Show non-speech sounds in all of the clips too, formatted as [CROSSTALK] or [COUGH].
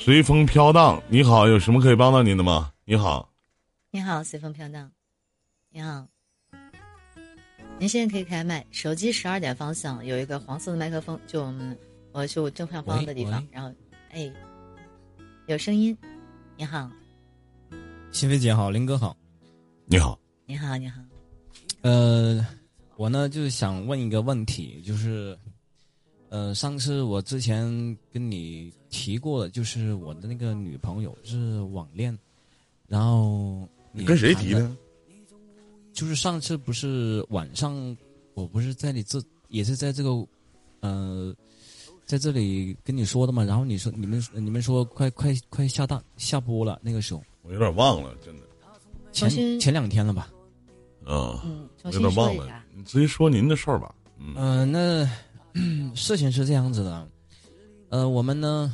随风飘荡，你好，有什么可以帮到您的吗？你好，你好，随风飘荡，你好，您现在可以开麦，手机十二点方向有一个黄色的麦克风，就我们我是我正上方的地方，然后哎，有声音，你好，新飞姐好，林哥好，你好，你好，你好，呃，我呢就是想问一个问题，就是。呃，上次我之前跟你提过的，就是我的那个女朋友是网恋，然后你跟谁提的？就是上次不是晚上，我不是在你这，也是在这个，呃，在这里跟你说的嘛。然后你说你们你们说快快快下档下播了，那个时候我有点忘了，真的。前前两天了吧？嗯，有点忘了。你直接说您的事儿吧。嗯，那。事情是这样子的，呃，我们呢，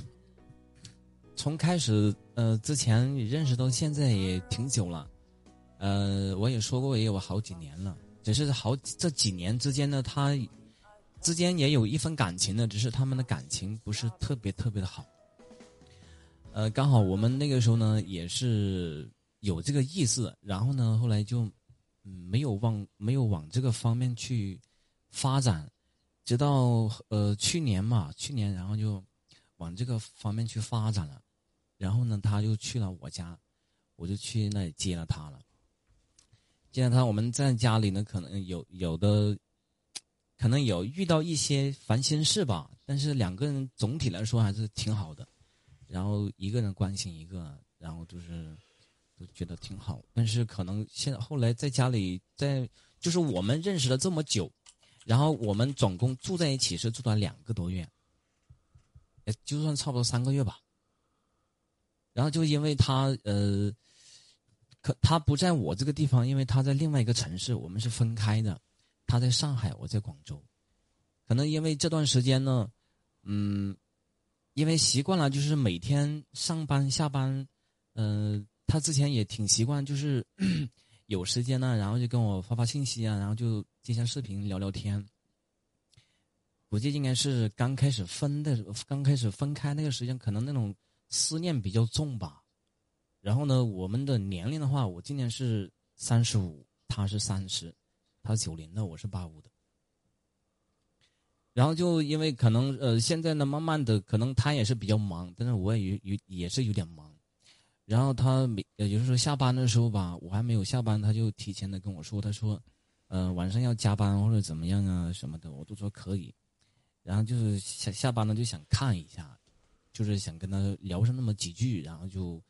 从开始呃之前认识到现在也挺久了，呃，我也说过也有好几年了，只是好这几年之间呢，他之间也有一份感情的，只是他们的感情不是特别特别的好。呃，刚好我们那个时候呢也是有这个意思，然后呢后来就没有往没有往这个方面去发展。直到呃去年嘛，去年然后就往这个方面去发展了，然后呢，他就去了我家，我就去那里接了他了。接了他，我们在家里呢，可能有有的，可能有遇到一些烦心事吧，但是两个人总体来说还是挺好的。然后一个人关心一个，然后就是都觉得挺好。但是可能现在后来在家里，在就是我们认识了这么久。然后我们总共住在一起是住了两个多月，也就算差不多三个月吧。然后就因为他呃，可他不在我这个地方，因为他在另外一个城市，我们是分开的。他在上海，我在广州。可能因为这段时间呢，嗯，因为习惯了，就是每天上班下班，嗯，他之前也挺习惯，就是有时间呢，然后就跟我发发信息啊，然后就。接下视频聊聊天，估计应该是刚开始分的，刚开始分开那个时间，可能那种思念比较重吧。然后呢，我们的年龄的话，我今年是三十五，他是三十，他九零的，我是八五的。然后就因为可能呃，现在呢，慢慢的可能他也是比较忙，但是我也有有也是有点忙。然后他每也就是说下班的时候吧，我还没有下班，他就提前的跟我说，他说。嗯，晚上要加班或者怎么样啊什么的，我都说可以。然后就是下下班了就想看一下，就是想跟他聊上那么几句，然后就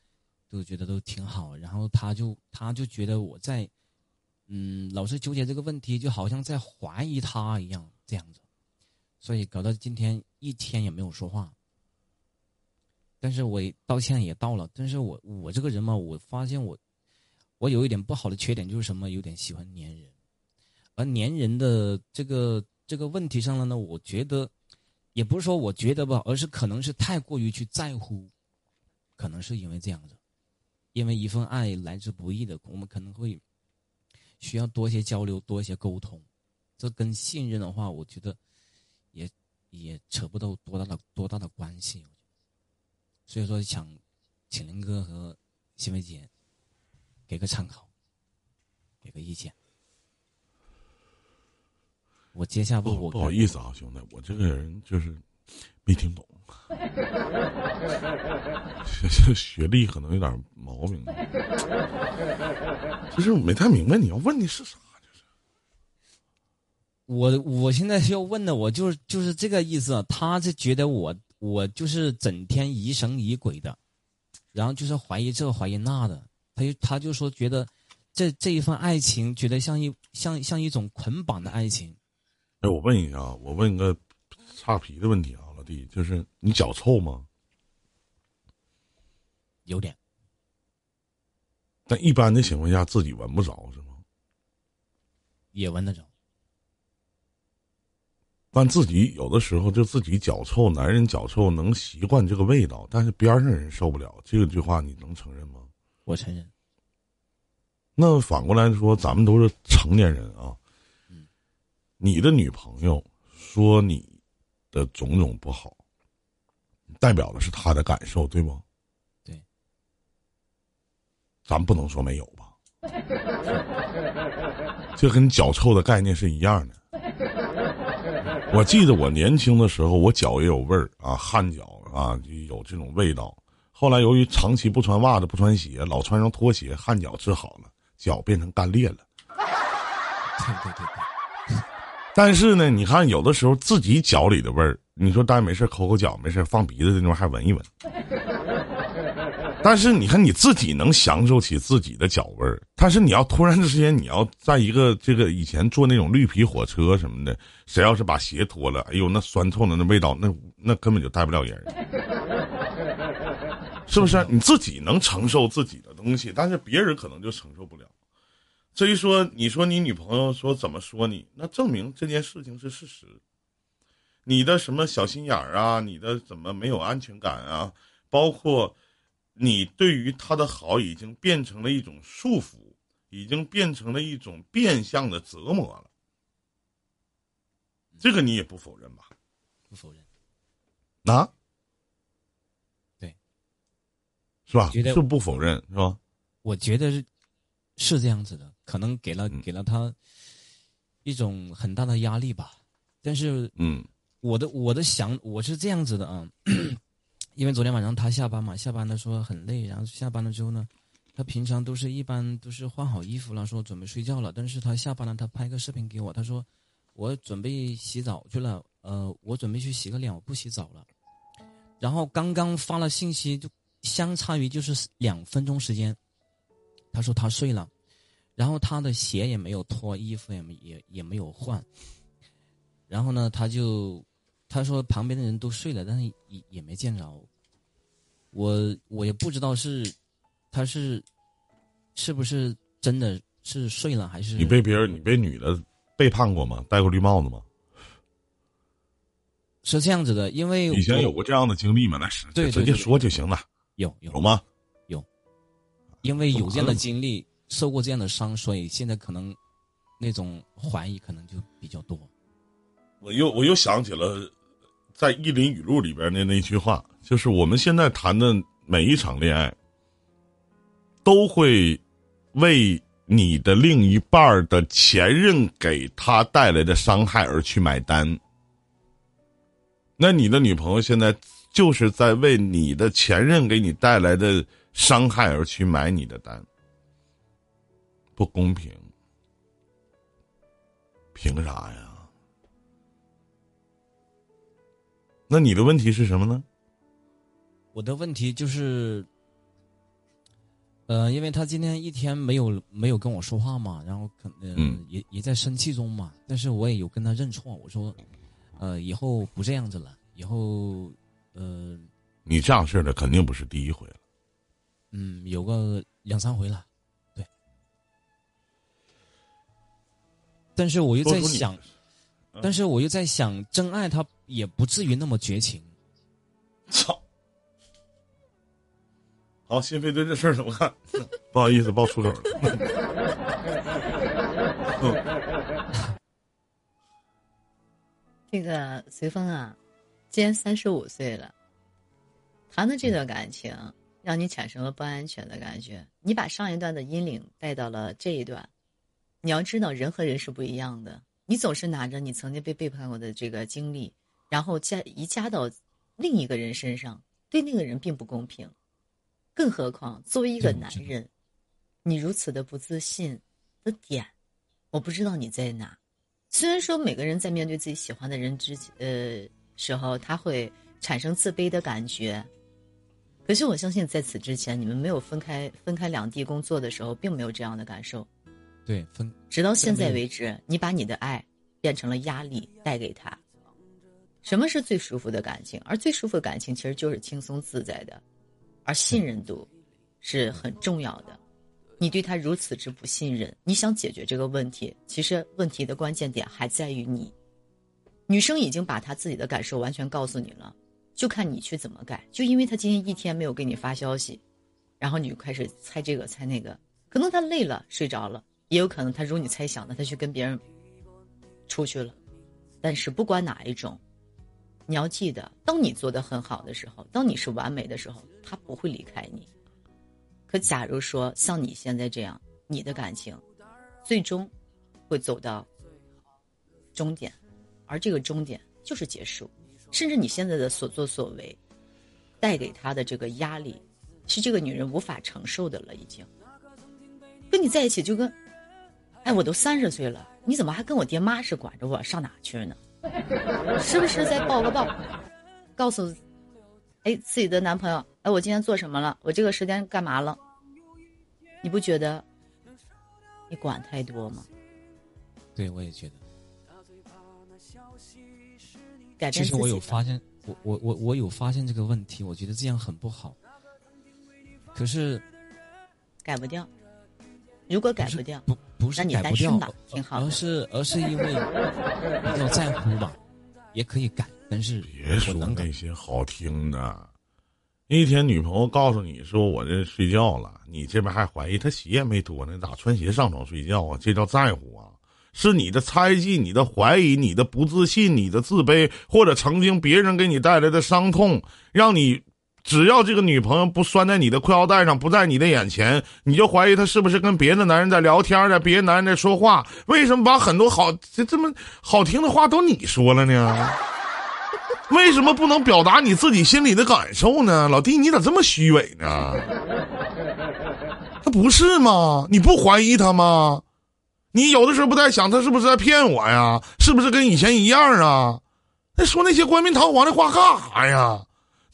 都觉得都挺好。然后他就他就觉得我在，嗯，老是纠结这个问题，就好像在怀疑他一样这样子，所以搞到今天一天也没有说话。但是我道歉也到了，但是我我这个人嘛，我发现我我有一点不好的缺点就是什么，有点喜欢粘人。而粘人的这个这个问题上了呢，我觉得，也不是说我觉得吧，而是可能是太过于去在乎，可能是因为这样子，因为一份爱来之不易的，我们可能会需要多一些交流，多一些沟通，这跟信任的话，我觉得也也扯不到多大的多大的关系，所以说想请林哥和新梅姐给个参考，给个意见。我接下不不好意思啊，兄弟，我这个人就是没听懂，学 [LAUGHS] 学历可能有点毛病，[LAUGHS] 就是没太明白你要问的是啥，就是。我我现在要问的，我就是就是这个意思，他是觉得我我就是整天疑神疑鬼的，然后就是怀疑这怀疑那的，他就他就说觉得这这一份爱情，觉得像一像像一种捆绑的爱情。哎，我问一下啊，我问个差皮的问题啊，老弟，就是你脚臭吗？有点。但一般的情况下，自己闻不着是吗？也闻得着。但自己有的时候就自己脚臭，男人脚臭能习惯这个味道，但是边上人受不了。这句话你能承认吗？我承认。那反过来说，咱们都是成年人啊。你的女朋友说你的种种不好，代表的是她的感受，对不？对。咱不能说没有吧？这跟脚臭的概念是一样的。我记得我年轻的时候，我脚也有味儿啊，汗脚啊，有这种味道。后来由于长期不穿袜子、不穿鞋，老穿上拖鞋，汗脚治好了，脚变成干裂了。[LAUGHS] 对对对对。[LAUGHS] 但是呢，你看有的时候自己脚里的味儿，你说大家没事抠抠脚，没事放鼻子那地方还闻一闻。但是你看你自己能享受起自己的脚味儿，但是你要突然之间你要在一个这个以前坐那种绿皮火车什么的，谁要是把鞋脱了，哎呦那酸臭的那味道，那那根本就带不了人，是不是？你自己能承受自己的东西，但是别人可能就承受不了。至于说你说你女朋友说怎么说你，那证明这件事情是事实。你的什么小心眼儿啊，你的怎么没有安全感啊，包括。你对于他的好已经变成了一种束缚，已经变成了一种变相的折磨了。这个你也不否认吧？不否认。啊？对，是吧？是不否认是吧？我觉得是是这样子的，可能给了给了他一种很大的压力吧。但是，嗯，我的我的想我是这样子的啊。因为昨天晚上他下班嘛，下班的时候很累，然后下班了之后呢，他平常都是一般都是换好衣服了，说准备睡觉了。但是他下班了，他拍个视频给我，他说我准备洗澡去了，呃，我准备去洗个脸，我不洗澡了。然后刚刚发了信息，就相差于就是两分钟时间，他说他睡了，然后他的鞋也没有脱，衣服也没也也没有换，然后呢，他就。他说旁边的人都睡了，但是也也没见着。我我也不知道是，他是，是不是真的是睡了还是？你被别人你被女的背叛过吗？戴过绿帽子吗？是这样子的，因为以前有过这样的经历吗？那是对，直接说就行了。有有有吗？有，因为有这样的经历，受过这样的伤，所以现在可能那种怀疑可能就比较多。我又我又想起了。在《意林语录》里边的那句话，就是我们现在谈的每一场恋爱，都会为你的另一半的前任给他带来的伤害而去买单。那你的女朋友现在就是在为你的前任给你带来的伤害而去买你的单，不公平，凭啥呀？那你的问题是什么呢？我的问题就是，呃，因为他今天一天没有没有跟我说话嘛，然后可能也也在生气中嘛。但是我也有跟他认错，我说，呃，以后不这样子了，以后，呃，你这样式的肯定不是第一回了。嗯，有个两三回了，对。但是我又在想。但是我又在想，真爱他也不至于那么绝情。操！好，心扉对这事儿怎么看？[LAUGHS] 不好意思，爆粗口了。这个随风啊，今年三十五岁了，谈的这段感情让你产生了不安全的感觉，你把上一段的阴影带到了这一段。你要知道，人和人是不一样的。你总是拿着你曾经被背叛过的这个经历，然后加一加到另一个人身上，对那个人并不公平。更何况作为一个男人，你如此的不自信的点，我不知道你在哪。虽然说每个人在面对自己喜欢的人之呃时候，他会产生自卑的感觉，可是我相信在此之前，你们没有分开分开两地工作的时候，并没有这样的感受。对，分直到现在为止，你把你的爱变成了压力带给他。什么是最舒服的感情？而最舒服的感情其实就是轻松自在的，而信任度是很重要的。你对他如此之不信任，你想解决这个问题，其实问题的关键点还在于你。女生已经把她自己的感受完全告诉你了，就看你去怎么改。就因为她今天一天没有给你发消息，然后你就开始猜这个猜那个，可能他累了睡着了。也有可能他如你猜想的，他去跟别人出去了。但是不管哪一种，你要记得，当你做的很好的时候，当你是完美的时候，他不会离开你。可假如说像你现在这样，你的感情最终会走到终点，而这个终点就是结束，甚至你现在的所作所为带给他的这个压力，是这个女人无法承受的了。已经跟你在一起就跟，哎，我都三十岁了，你怎么还跟我爹妈是管着我上哪去呢？是不是在报个到，告诉，哎，自己的男朋友，哎，我今天做什么了？我这个时间干嘛了？你不觉得你管太多吗？对，我也觉得。改变其实我有发现，我我我我有发现这个问题，我觉得这样很不好。可是改不掉。如果改不掉，不不是改不掉，挺好而是而是因为比较在乎吧，也可以改，但是别说那些好听的。那天女朋友告诉你说我这睡觉了，你这边还怀疑她鞋也没脱呢，咋穿鞋上床睡觉啊？这叫在乎啊？是你的猜忌、你的怀疑、你的不自信、你的自卑，或者曾经别人给你带来的伤痛，让你。只要这个女朋友不拴在你的裤腰带上，不在你的眼前，你就怀疑她是不是跟别的男人在聊天在？别的男人在说话，为什么把很多好这这么好听的话都你说了呢？[LAUGHS] 为什么不能表达你自己心里的感受呢？老弟，你咋这么虚伪呢？他不是吗？你不怀疑他吗？你有的时候不在想他是不是在骗我呀？是不是跟以前一样啊？那说那些冠冕堂皇的话干啥呀？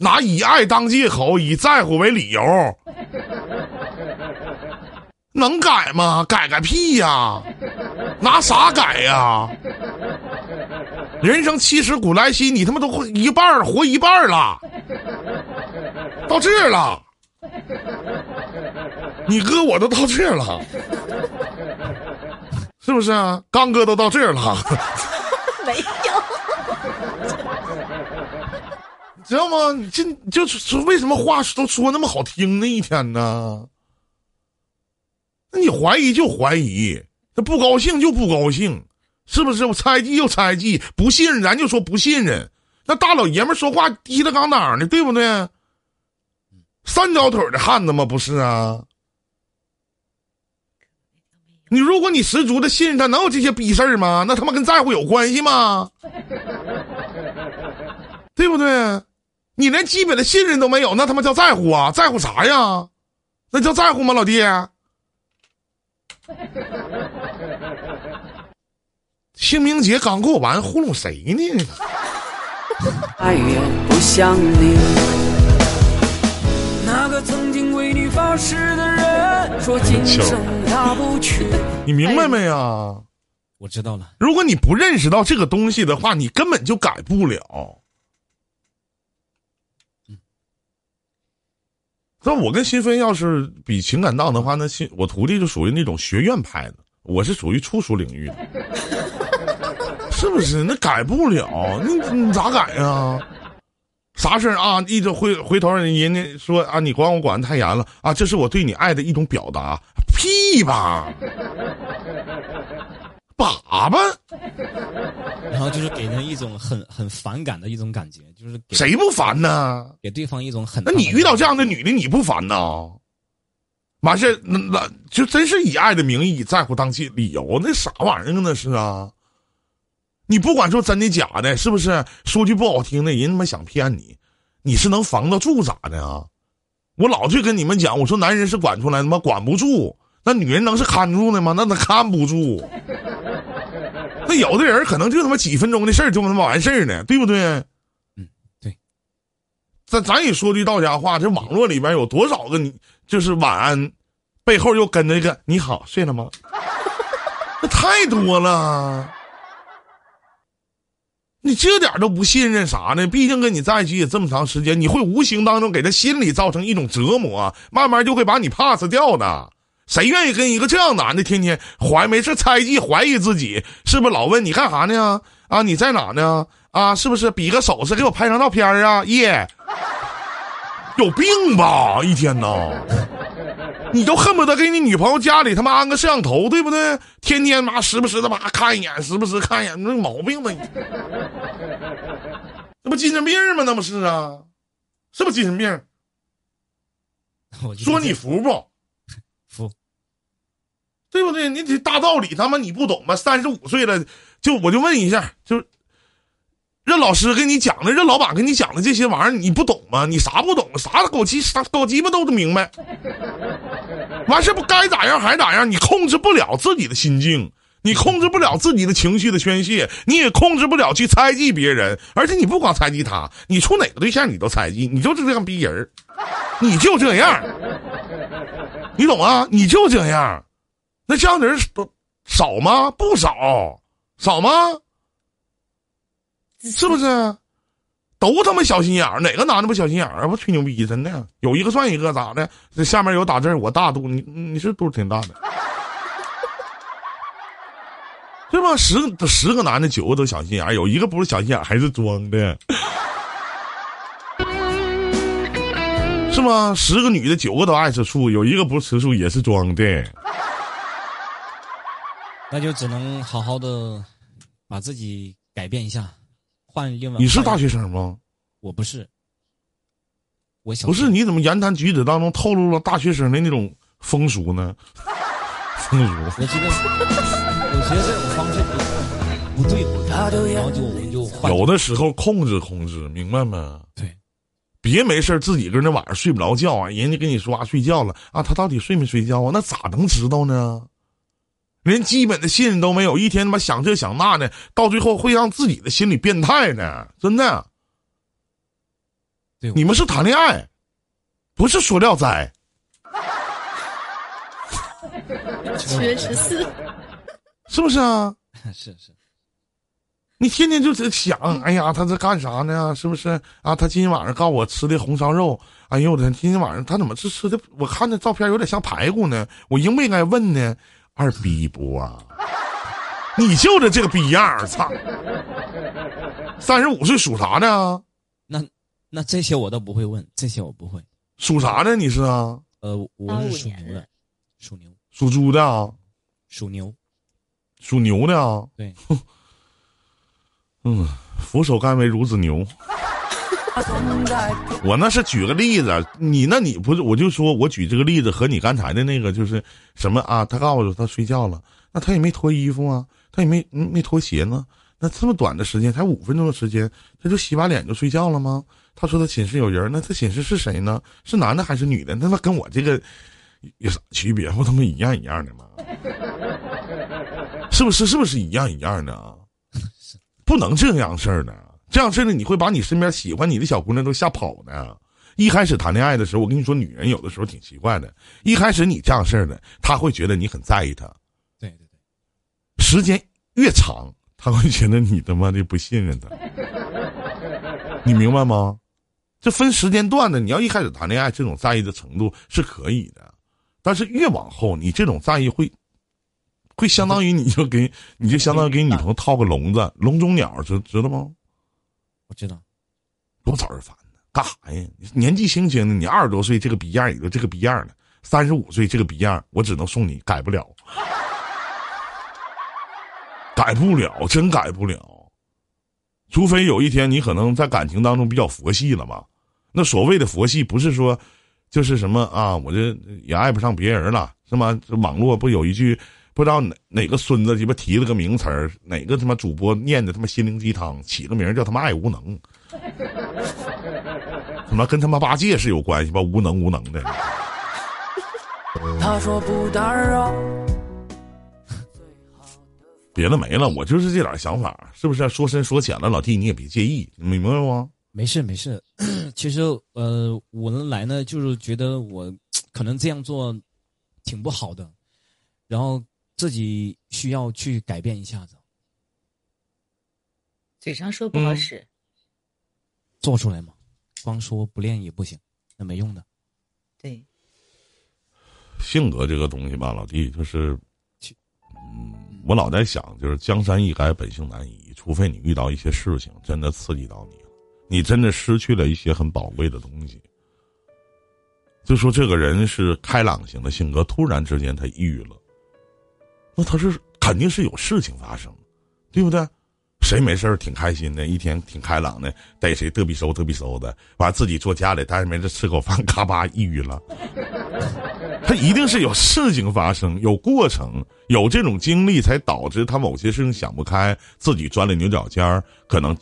拿以爱当借口，以在乎为理由，能改吗？改个屁呀！拿啥改呀？人生七十古来稀，你他妈都活一半儿活一半儿了，到这儿了。你哥我都到这儿了，[LAUGHS] 是不是啊？刚哥都到这儿了。没有。知道吗？你这就是为什么话都说那么好听呢？一天呢？那你怀疑就怀疑，他不高兴就不高兴，是不是？我猜忌就猜忌，不信任咱就说不信任。那大老爷们说话低了杠当的，对不对？三条腿的汉子吗？不是啊。你如果你十足的信任他，能有这些逼事儿吗？那他妈跟在乎有关系吗？对不对？你连基本的信任都没有，那他妈叫在乎啊？在乎啥呀？那叫在乎吗，老弟？清明节刚过完，糊弄谁呢？爱也不像你。那个曾经为你发誓的人，说今生他不娶。你明白没呀？我知道了。如果你不认识到这个东西的话，你根本就改不了。那我跟新飞要是比情感档的话，那新我徒弟就属于那种学院派的，我是属于粗俗领域的，是不是？那改不了，你你咋改呀？啥事儿啊？一直回回头人家说啊，你管我管的太严了啊，这是我对你爱的一种表达，屁吧！[LAUGHS] 粑粑，[LAUGHS] 然后就是给人一种很很反感的一种感觉，就是谁不烦呢？给对方一种很……那你遇到这样的女的，你不烦呐？完事那那就真是以爱的名义在乎当起理由，那啥玩意儿那是啊？你不管说真的假的，是不是？说句不好听的，人他妈想骗你，你是能防得住咋的啊？我老去跟你们讲，我说男人是管出来他妈？管不住。那女人能是看住的吗？那她看不住。那有的人可能就他妈几分钟的事儿就他妈完事儿呢，对不对？嗯，对。咱咱也说句到家话，这网络里边有多少个你就是晚安，背后又跟着一个你好睡了吗？那太多了。你这点都不信任啥呢？毕竟跟你在一起也这么长时间，你会无形当中给他心里造成一种折磨，慢慢就会把你 pass 掉的。谁愿意跟一个这样男的天天怀没事猜忌怀疑自己？是不是老问你干啥呢？啊，你在哪呢？啊，是不是比个手势给我拍张照片啊？耶，有病吧？一天呐，你都恨不得给你女朋友家里他妈安个摄像头，对不对？天天妈时不时的妈看一眼，时不时看一眼，那毛病吧？那不精神病吗？那不是啊，是不是精神病？[LAUGHS] 说你服不？对不对？你这大道理他妈你不懂吗？三十五岁了，就我就问一下，就任老师给你讲的，任老板给你讲的这些玩意儿，你不懂吗？你啥不懂？啥狗鸡啥狗鸡巴都明白。完事不该咋样还咋样，你控制不了自己的心境，你控制不了自己的情绪的宣泄，你也控制不了去猜忌别人，而且你不光猜忌他，你处哪个对象你都猜忌，你就是这样逼人你就这样，你懂吗？你就这样，那这样的人都少吗？不少，少吗？是不是？都他妈小心眼儿，哪个男的不小心眼儿啊？不吹牛逼，真的，有一个算一个，咋的？这下面有打字，我大肚，你你是肚子挺大的，[LAUGHS] 对吧？十个十个男的，九个都小心眼儿，有一个不是小心眼儿，还是装的。[LAUGHS] 是吗？十个女的，九个都爱吃醋，有一个不吃醋也是装的。那就只能好好的把自己改变一下，换另外。你是大学生吗？我不是，我小不是。你怎么言谈举止当中透露了大学生的那种风俗呢？风俗。[LAUGHS] 我觉得，我觉得这种方式不不对，然后就我们就换。有的时候控制控制，明白吗？对。别没事自己跟那晚上睡不着觉啊！人家跟你说啊，睡觉了啊，他到底睡没睡觉啊？那咋能知道呢？连基本的信任都没有，一天他妈想这想那的，到最后会让自己的心理变态呢，真的。对，你们是谈恋爱，不是说聊斋。七月十四，是不是啊？[LAUGHS] 是是。你天天就在想，哎呀，他在干啥呢？是不是啊？他今天晚上告诉我吃的红烧肉，哎呦我天，今天晚上他怎么是吃的？我看那照片有点像排骨呢。我应不应该问呢？二逼不啊？你就着这个逼样儿，操！三十五岁属啥呢？那那这些我都不会问，这些我不会。属啥呢？你是啊？呃，我是属牛的，属牛，属猪的啊？属牛，属牛的啊？对。[LAUGHS] 嗯，俯首甘为孺子牛。[LAUGHS] 我那是举个例子，你那你不是我就说我举这个例子和你刚才的那个就是什么啊？他告诉他睡觉了，那他也没脱衣服啊，他也没没脱鞋呢。那这么短的时间，才五分钟的时间，他就洗把脸就睡觉了吗？他说他寝室有人，那他寝室是谁呢？是男的还是女的？那他妈跟我这个有啥区别？不他妈一样一样的吗？[LAUGHS] 是不是？是不是一样一样的啊？不能这样事儿的，这样事儿呢，你会把你身边喜欢你的小姑娘都吓跑呢。一开始谈恋爱的时候，我跟你说，女人有的时候挺奇怪的。一开始你这样事儿的，她会觉得你很在意她。对对对。时间越长，她会觉得你他妈的不信任她。你明白吗？这分时间段的。你要一开始谈恋爱，这种在意的程度是可以的，但是越往后，你这种在意会。会相当于你就给你就相当于给女朋友套个笼子，笼中鸟知知道吗？我知道，多招人烦呢！干啥呀？年纪轻轻的，你二十多岁这个逼样也就这个逼样了。三十五岁这个逼样，我只能送你，改不了，改不了，真改不了。除非有一天你可能在感情当中比较佛系了嘛。那所谓的佛系，不是说就是什么啊，我这也爱不上别人了，是吗？网络不有一句。不知道哪哪个孙子鸡巴提了个名词儿，哪个他妈主播念的他妈心灵鸡汤，起个名叫他妈爱无能，他妈跟他妈八戒是有关系吧？无能无能的。他说不打扰。别的没了，我就是这点想法，是不是？说深说浅了，老弟你也别介意，你明白吗？没事没事，[CLEARS THROAT] 其实呃，我能来呢，就是觉得我可能这样做挺不好的，然后。自己需要去改变一下子，嘴上说不好使，做出来嘛，光说不练也不行，那没用的。对，性格这个东西吧，老弟就是，嗯，我老在想，就是江山易改，本性难移，除非你遇到一些事情真的刺激到你了，你真的失去了一些很宝贵的东西。就说这个人是开朗型的性格，突然之间他抑郁了。那他是肯定是有事情发生，对不对？谁没事儿挺开心的，一天挺开朗的，逮谁嘚比嗖嘚比嗖的，完自己坐家里，但是没事吃口饭，咔吧抑郁了。他一定是有事情发生，有过程，有这种经历，才导致他某些事情想不开，自己钻了牛角尖儿，可能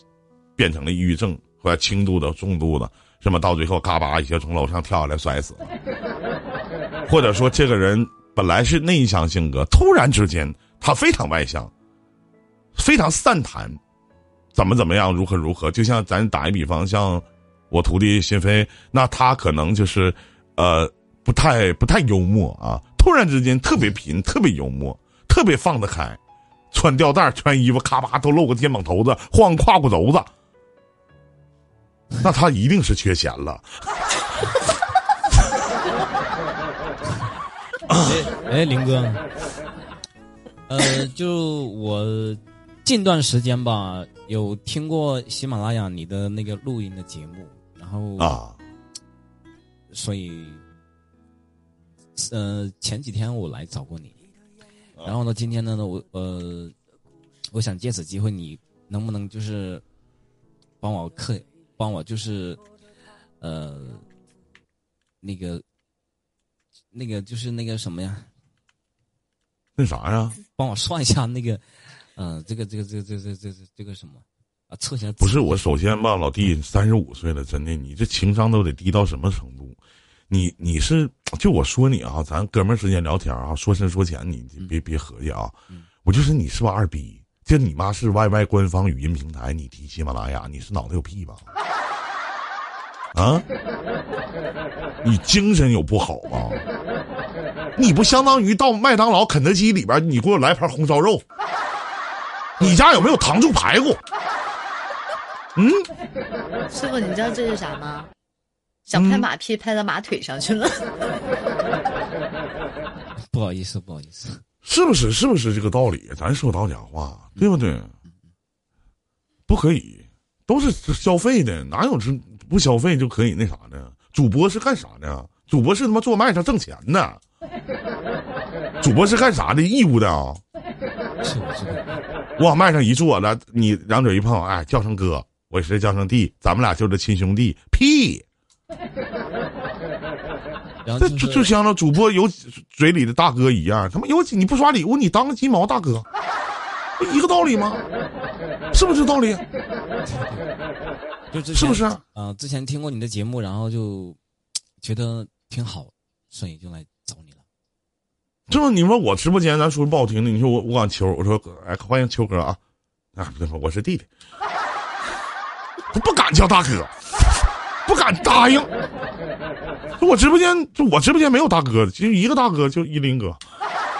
变成了抑郁症，或者轻度的、重度的，什么到最后嘎巴一下从楼上跳下来摔死了，或者说这个人本来是内向性格，突然之间他非常外向。非常善谈，怎么怎么样，如何如何？就像咱打一比方，像我徒弟心飞，那他可能就是，呃，不太不太幽默啊。突然之间特别贫，特别幽默，特别放得开，穿吊带穿衣服，咔吧都露个肩膀头子，晃胯骨轴子，那他一定是缺钱了。哎哎，林哥，呃，就我。近段时间吧，有听过喜马拉雅你的那个录音的节目，然后啊，所以，呃，前几天我来找过你，然后呢，今天呢，我呃，我想借此机会，你能不能就是帮我刻，帮我就是呃，那个那个就是那个什么呀？那啥呀？帮我算一下那个。嗯，这个这个这个这这这这这个什么啊？测一下不是我首先吧，老弟，三十五岁了，真的，你这情商都得低到什么程度？你你是就我说你啊，咱哥们儿之间聊天啊，说深说浅，你别别合计啊。我就是你是不是二逼？就你妈是 YY 官方语音平台，你提喜马拉雅，你是脑袋有屁吧？啊？你精神有不好吗？你不相当于到麦当劳、肯德基里边，你给我来盘红烧肉？你家有没有糖醋排骨？嗯，师傅，你知道这是啥吗？想拍马屁拍到马腿上去了。[LAUGHS] 不好意思，不好意思，是不是？是不是这个道理？咱说到讲话，对不对？不可以，都是消费的，哪有是不消费就可以那啥呢？主播是干啥的？主播是他妈做麦上挣钱的。主播是干啥的？义务的啊。是是我往麦上一坐了，你两嘴一碰，哎，叫声哥，我是叫声弟，咱们俩就是亲兄弟。屁！这就就像那主播有嘴里的大哥一样，他妈有你不刷礼物，你当个鸡毛大哥，不一个道理吗？是不是道理？就是是不是啊？之前听过你的节目，然后就觉得挺好，所以就来找你了。就是，你说我直播间，咱说不好听的，你说我我管秋，我说哎，欢迎秋哥啊，啊，我是弟弟，他 [LAUGHS] 不敢叫大哥，[LAUGHS] 不敢答应。我直播间就我直播间没有大哥，的，就一个大哥就依林哥，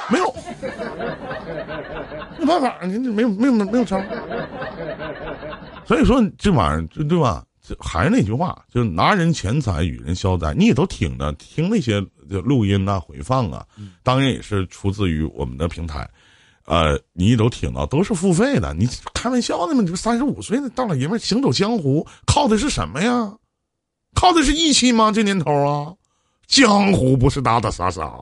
没有，没办法，你没有没有没有招。所以说这玩意儿，对吧？这还是那句话，就拿人钱财与人消灾。你也都听着，听那些录音啊、回放啊，当然也是出自于我们的平台。呃，你也都听到，都是付费的。你开玩笑呢吗？你三十五岁的大老爷们行走江湖，靠的是什么呀？靠的是义气吗？这年头啊，江湖不是打打杀杀，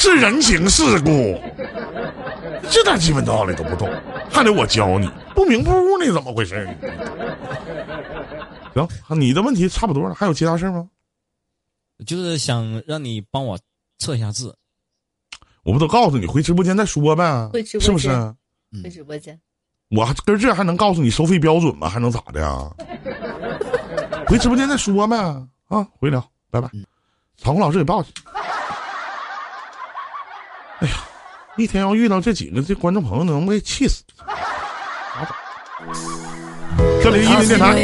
是人情世故。这点基本道理都不懂，还得我教你？不明不悟呢？怎么回事？行，你的问题差不多了，还有其他事吗？就是想让你帮我测一下字。我不都告诉你回直播间再说呗？回直播间是不是？回直播间。我还跟这还能告诉你收费标准吗？还能咋的呀？[LAUGHS] 回直播间再说呗。啊，回聊，拜拜。场控老师给报去。哎呀，一天要遇到这几个这观众朋友，能给气死。[LAUGHS] 这里是一零电台。